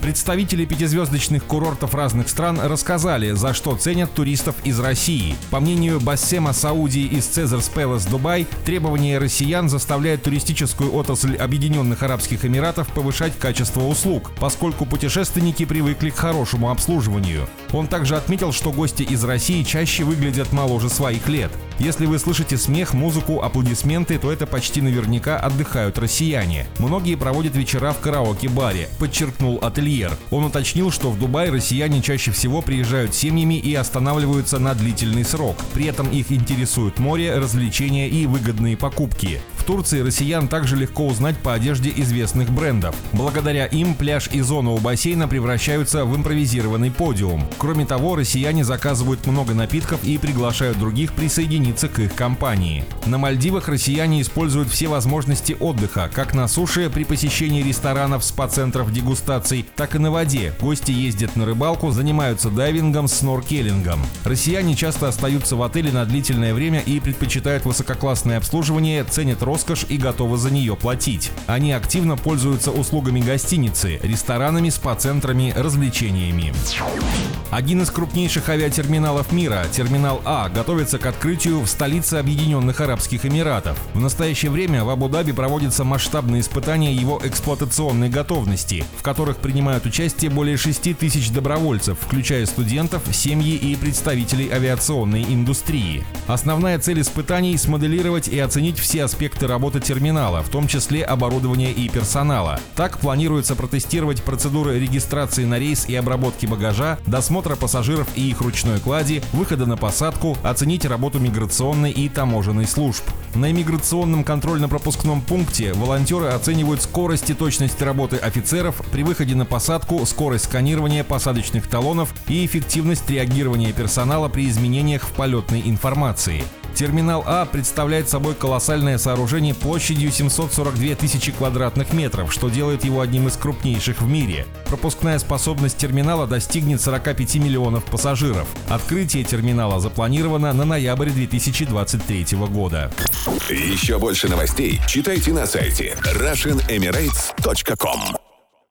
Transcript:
Представители пятизвездочных курортов разных стран рассказали, за что ценят туристов из России. По мнению Бассема Саудии из Цезарс Пэлас Дубай, требования россиян заставляют туристическую отрасль Объединенных Арабских Эмиратов повышать качество услуг, поскольку путешественники привыкли к хорошему обслуживанию. Он также отметил, что гости из России чаще выглядят моложе своих лет. Если вы слышите смех, музыку, аплодисменты, то это почти наверняка отдыхают россияне. Многие проводят вечера в караоке-баре, подчеркнул ательер. Он уточнил, что в Дубай россияне чаще всего приезжают семьями и останавливаются на длительный срок. При этом их интересует море, развлечения и выгодные покупки. В Турции россиян также легко узнать по одежде известных брендов. Благодаря им пляж и зона у бассейна превращаются в импровизированный подиум. Кроме того, россияне заказывают много напитков и приглашают других присоединиться к их компании. На Мальдивах россияне используют все возможности отдыха, как на суше при посещении ресторанов, спа-центров, дегустаций, так и на воде. Гости ездят на рыбалку, занимаются дайвингом, сноркелингом. Россияне часто остаются в отеле на длительное время и предпочитают высококлассное обслуживание, ценят роскошь и готовы за нее платить. Они активно пользуются услугами гостиницы, ресторанами, спа-центрами, развлечениями. Один из крупнейших авиатерминалов мира, терминал А, готовится к открытию в столице Объединенных Арабских Эмиратов. В настоящее время в Абу-Даби проводятся масштабные испытания его эксплуатационной готовности, в которых принимают участие более 6 тысяч добровольцев, включая студентов, семьи и представителей авиационной индустрии. Основная цель испытаний – смоделировать и оценить все аспекты работы терминала, в том числе оборудования и персонала. Так планируется протестировать процедуры регистрации на рейс и обработки багажа, досмотр досмотра пассажиров и их ручной клади, выхода на посадку, оценить работу миграционной и таможенной служб. На иммиграционном контрольно-пропускном пункте волонтеры оценивают скорость и точность работы офицеров при выходе на посадку, скорость сканирования посадочных талонов и эффективность реагирования персонала при изменениях в полетной информации. Терминал А представляет собой колоссальное сооружение площадью 742 тысячи квадратных метров, что делает его одним из крупнейших в мире. Пропускная способность терминала достигнет 45 миллионов пассажиров. Открытие терминала запланировано на ноябрь 2023 года. Еще больше новостей читайте на сайте RussianEmirates.com